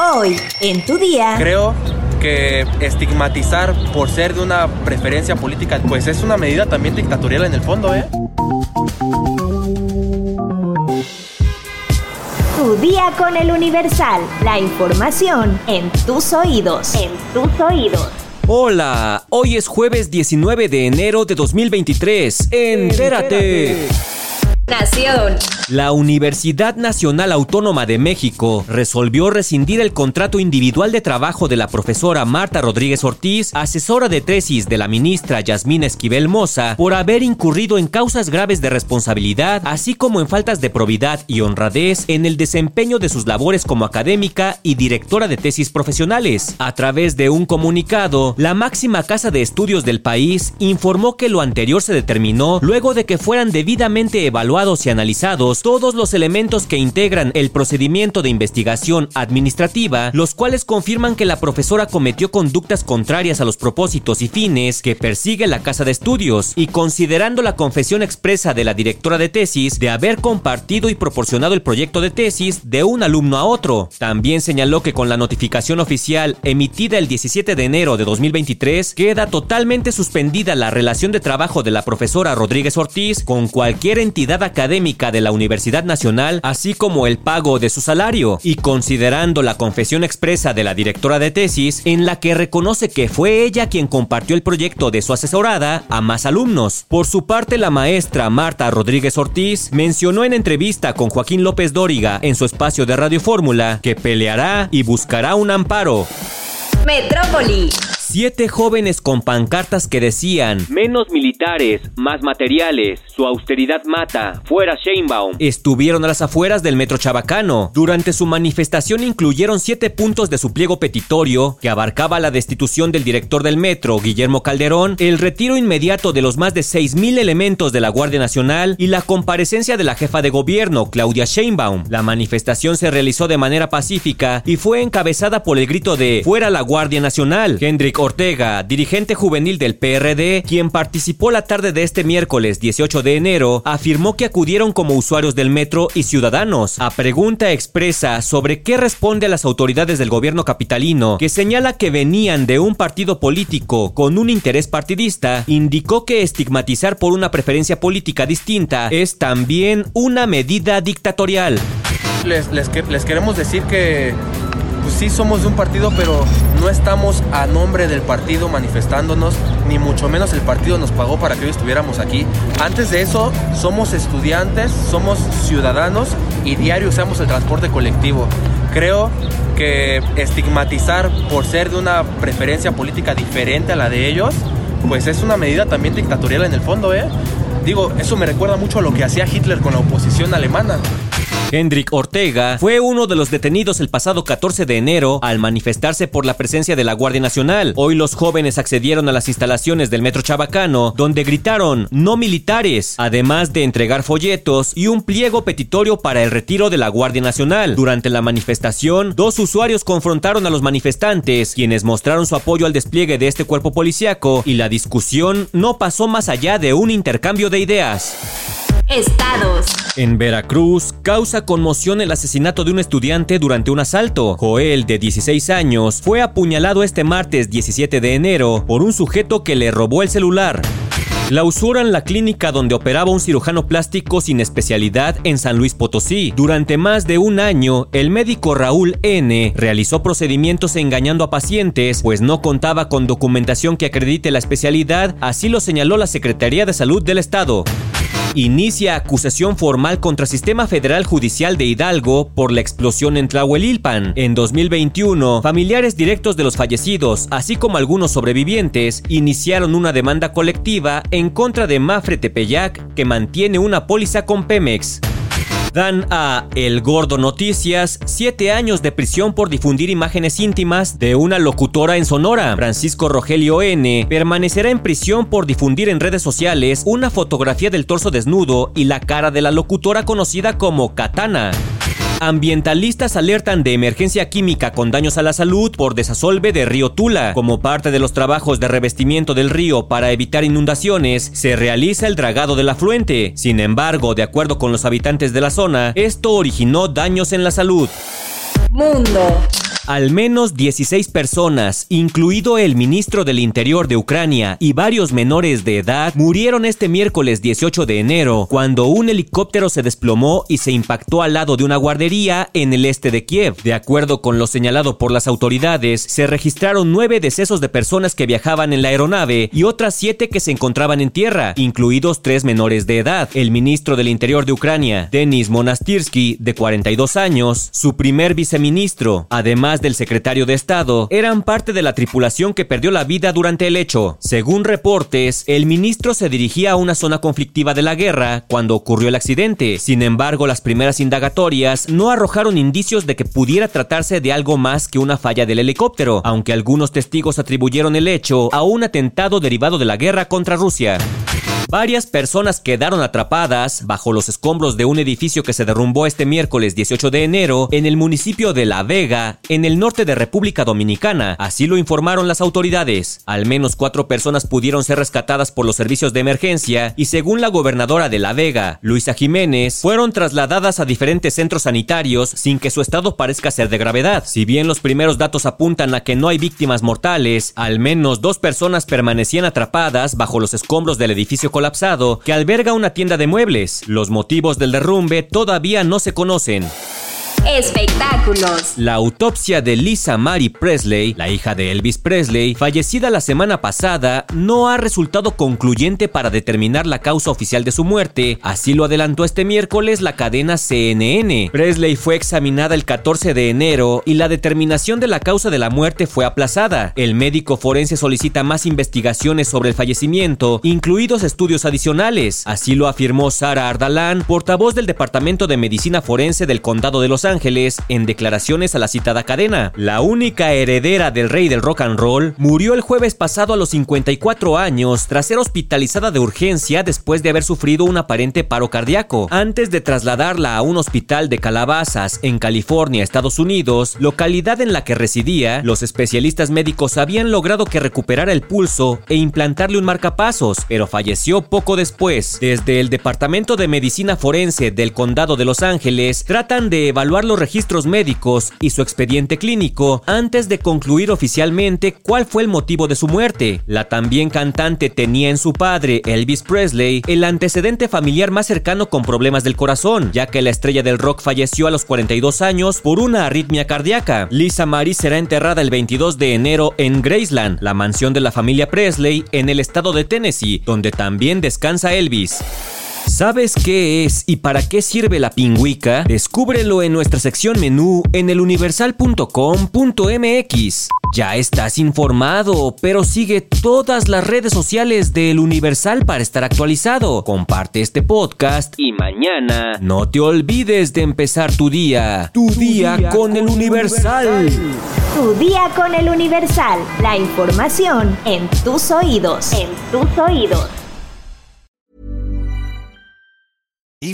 Hoy, en tu día. Creo que estigmatizar por ser de una preferencia política, pues es una medida también dictatorial en el fondo, ¿eh? Tu día con el Universal. La información en tus oídos. En tus oídos. Hola, hoy es jueves 19 de enero de 2023. Entérate. Nación. La Universidad Nacional Autónoma de México resolvió rescindir el contrato individual de trabajo de la profesora Marta Rodríguez Ortiz, asesora de tesis de la ministra Yasmín Esquivel Moza, por haber incurrido en causas graves de responsabilidad, así como en faltas de probidad y honradez en el desempeño de sus labores como académica y directora de tesis profesionales. A través de un comunicado, la máxima casa de estudios del país informó que lo anterior se determinó luego de que fueran debidamente evaluados y analizados todos los elementos que integran el procedimiento de investigación administrativa, los cuales confirman que la profesora cometió conductas contrarias a los propósitos y fines que persigue la casa de estudios, y considerando la confesión expresa de la directora de tesis de haber compartido y proporcionado el proyecto de tesis de un alumno a otro. También señaló que con la notificación oficial emitida el 17 de enero de 2023 queda totalmente suspendida la relación de trabajo de la profesora Rodríguez Ortiz con cualquier entidad académica de la universidad Nacional, así como el pago de su salario, y considerando la confesión expresa de la directora de tesis, en la que reconoce que fue ella quien compartió el proyecto de su asesorada a más alumnos. Por su parte, la maestra Marta Rodríguez Ortiz mencionó en entrevista con Joaquín López Dóriga en su espacio de Radio Fórmula que peleará y buscará un amparo. Metrópoli. Siete jóvenes con pancartas que decían menos militares, más materiales, su austeridad mata, fuera Sheinbaum, estuvieron a las afueras del metro Chabacano. Durante su manifestación incluyeron siete puntos de su pliego petitorio que abarcaba la destitución del director del metro, Guillermo Calderón, el retiro inmediato de los más de mil elementos de la Guardia Nacional y la comparecencia de la jefa de gobierno, Claudia Sheinbaum. La manifestación se realizó de manera pacífica y fue encabezada por el grito de fuera la Guardia Nacional. Hendrik Ortega, dirigente juvenil del PRD, quien participó la tarde de este miércoles 18 de enero, afirmó que acudieron como usuarios del metro y ciudadanos. A pregunta expresa sobre qué responde a las autoridades del gobierno capitalino, que señala que venían de un partido político con un interés partidista, indicó que estigmatizar por una preferencia política distinta es también una medida dictatorial. Les, queremos decir que sí somos de un partido, pero no estamos a nombre del partido manifestándonos, ni mucho menos el partido nos pagó para que hoy estuviéramos aquí. Antes de eso, somos estudiantes, somos ciudadanos y diario usamos el transporte colectivo. Creo que estigmatizar por ser de una preferencia política diferente a la de ellos, pues es una medida también dictatorial en el fondo, ¿eh? Digo, eso me recuerda mucho a lo que hacía Hitler con la oposición alemana. Hendrik Ortega fue uno de los detenidos el pasado 14 de enero al manifestarse por la presencia de la Guardia Nacional. Hoy los jóvenes accedieron a las instalaciones del Metro Chabacano, donde gritaron no militares, además de entregar folletos y un pliego petitorio para el retiro de la Guardia Nacional. Durante la manifestación, dos usuarios confrontaron a los manifestantes, quienes mostraron su apoyo al despliegue de este cuerpo policiaco, y la discusión no pasó más allá de un intercambio de ideas. Estados. En Veracruz, causa conmoción el asesinato de un estudiante durante un asalto. Joel, de 16 años, fue apuñalado este martes 17 de enero por un sujeto que le robó el celular. Clausuran la clínica donde operaba un cirujano plástico sin especialidad en San Luis Potosí. Durante más de un año, el médico Raúl N. realizó procedimientos engañando a pacientes, pues no contaba con documentación que acredite la especialidad, así lo señaló la Secretaría de Salud del Estado inicia acusación formal contra Sistema Federal Judicial de Hidalgo por la explosión en Tlahuelilpan. En 2021, familiares directos de los fallecidos, así como algunos sobrevivientes, iniciaron una demanda colectiva en contra de Mafre Tepeyac, que mantiene una póliza con Pemex. Dan a El Gordo Noticias siete años de prisión por difundir imágenes íntimas de una locutora en Sonora. Francisco Rogelio N. permanecerá en prisión por difundir en redes sociales una fotografía del torso desnudo y la cara de la locutora conocida como Katana. Ambientalistas alertan de emergencia química con daños a la salud por desasolve de río Tula. Como parte de los trabajos de revestimiento del río para evitar inundaciones, se realiza el dragado del afluente. Sin embargo, de acuerdo con los habitantes de la zona, esto originó daños en la salud. Mundo. Al menos 16 personas, incluido el ministro del Interior de Ucrania y varios menores de edad, murieron este miércoles 18 de enero cuando un helicóptero se desplomó y se impactó al lado de una guardería en el este de Kiev. De acuerdo con lo señalado por las autoridades, se registraron nueve decesos de personas que viajaban en la aeronave y otras siete que se encontraban en tierra, incluidos tres menores de edad. El ministro del Interior de Ucrania, Denis Monastirsky, de 42 años, su primer viceministro, además del secretario de Estado, eran parte de la tripulación que perdió la vida durante el hecho. Según reportes, el ministro se dirigía a una zona conflictiva de la guerra cuando ocurrió el accidente. Sin embargo, las primeras indagatorias no arrojaron indicios de que pudiera tratarse de algo más que una falla del helicóptero, aunque algunos testigos atribuyeron el hecho a un atentado derivado de la guerra contra Rusia. Varias personas quedaron atrapadas bajo los escombros de un edificio que se derrumbó este miércoles 18 de enero en el municipio de La Vega, en el norte de República Dominicana. Así lo informaron las autoridades. Al menos cuatro personas pudieron ser rescatadas por los servicios de emergencia y según la gobernadora de La Vega, Luisa Jiménez, fueron trasladadas a diferentes centros sanitarios sin que su estado parezca ser de gravedad. Si bien los primeros datos apuntan a que no hay víctimas mortales, al menos dos personas permanecían atrapadas bajo los escombros del edificio colapsado que alberga una tienda de muebles. Los motivos del derrumbe todavía no se conocen. Espectáculos. La autopsia de Lisa Marie Presley, la hija de Elvis Presley, fallecida la semana pasada, no ha resultado concluyente para determinar la causa oficial de su muerte, así lo adelantó este miércoles la cadena CNN. Presley fue examinada el 14 de enero y la determinación de la causa de la muerte fue aplazada. El médico forense solicita más investigaciones sobre el fallecimiento, incluidos estudios adicionales, así lo afirmó Sara Ardalán, portavoz del Departamento de Medicina Forense del Condado de Los Ángeles en declaraciones a la citada cadena. La única heredera del rey del rock and roll murió el jueves pasado a los 54 años tras ser hospitalizada de urgencia después de haber sufrido un aparente paro cardíaco. Antes de trasladarla a un hospital de Calabazas en California, Estados Unidos, localidad en la que residía, los especialistas médicos habían logrado que recuperara el pulso e implantarle un marcapasos, pero falleció poco después. Desde el Departamento de Medicina Forense del Condado de Los Ángeles tratan de evaluar los registros médicos y su expediente clínico antes de concluir oficialmente cuál fue el motivo de su muerte. La también cantante tenía en su padre, Elvis Presley, el antecedente familiar más cercano con problemas del corazón, ya que la estrella del rock falleció a los 42 años por una arritmia cardíaca. Lisa Marie será enterrada el 22 de enero en Graceland, la mansión de la familia Presley en el estado de Tennessee, donde también descansa Elvis. ¿Sabes qué es y para qué sirve la pingüica? Descúbrelo en nuestra sección menú en eluniversal.com.mx. Ya estás informado, pero sigue todas las redes sociales del Universal para estar actualizado. Comparte este podcast y mañana no te olvides de empezar tu día. Tu, día, con, el Universal. Tu día con el Universal. La información en tus oídos. En tus oídos.